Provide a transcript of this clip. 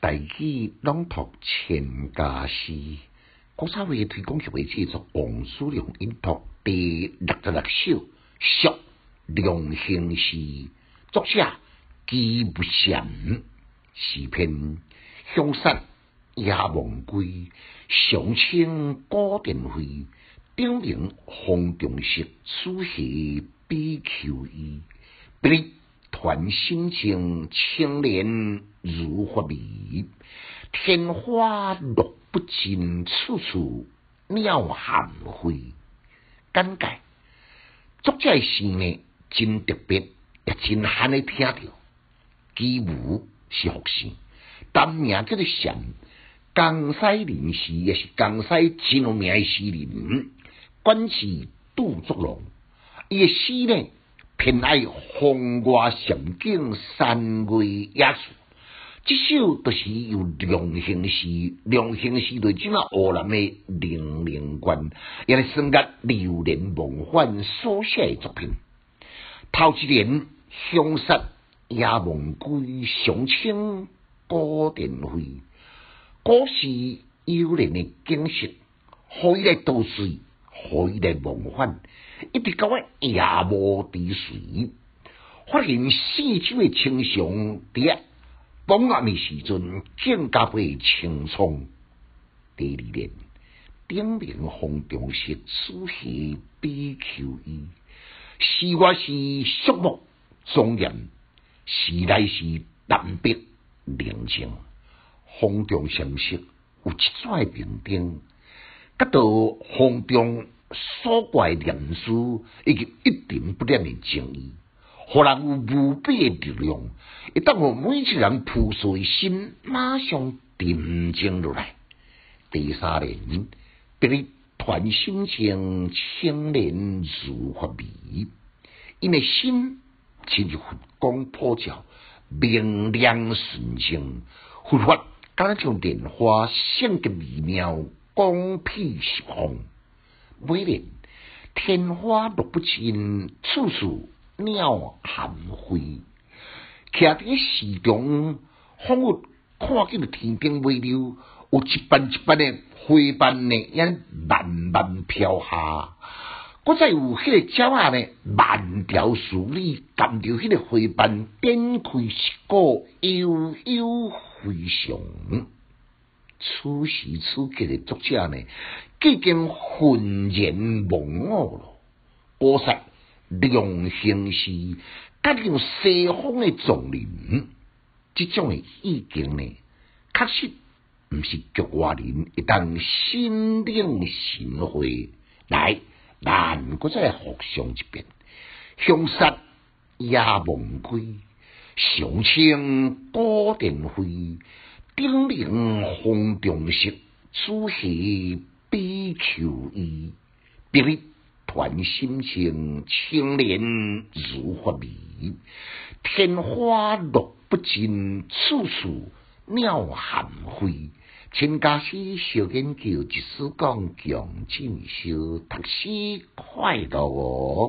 大字朗读《千家诗》，国产会推广协会制作。王叔良吟读第六十六首《雪》，梁兴诗》，作者，纪不祥。诗篇香山夜梦归，赏清高殿辉，照明红中色，书写比丘衣。不。团星晴，青莲如画笔；天花落不尽，处处鸟含飞。感慨，作者诗呢真特别，也真罕的听着。几乎是学生，单名叫做祥，江西人死也是江西吉有名诗人，官是杜作龙，伊诶诗呢。偏爱风月胜景山归野树，这首都是由梁兴诗，梁兴是对即啊湖南的零零关，也是算加流连忘返所写的作品。头一年，相识也梦归，相清孤殿飞，古时幽灵的景色，可以来读回忆梦返，一直到我夜幕之时，发现四周的清祥蝶，傍晚的时阵更加倍清葱。第二联，顶名风中雪，书写比求衣。是我是肃穆庄严，时来是淡泊宁静。风中形式有这些平顶。甲道风中所怪念书，以及一点不沾的情谊，互人有无比的力量？会当互每世人普随心，马上沉静落来。第三联，别里团心情，清年如花美。因为心，清如佛光普照，明亮纯净，佛法加像莲花，显得美妙。光公披红，每年天花落不尽，处处鸟含飞。徛伫个市中仿佛看见了天边微流，有一瓣一瓣的花瓣呢，也慢慢飘下。古再有迄个鸟仔呢，万条树里感着迄个花瓣，展开一个悠悠飞翔。此时此刻的作者呢，已经浑然忘我了。我塞两行诗，加入西方的丛林，这种的意境呢，确实不是局外人一旦心领神会来。咱搁再复诵一遍：，香杀夜梦归，小青高殿飞。顶名风中色，此时比丘衣，别日团心情，青莲。如花蜜，天花落不尽，处处鸟含飞。陈家师小研究，一书讲，强进修，读书快乐哦。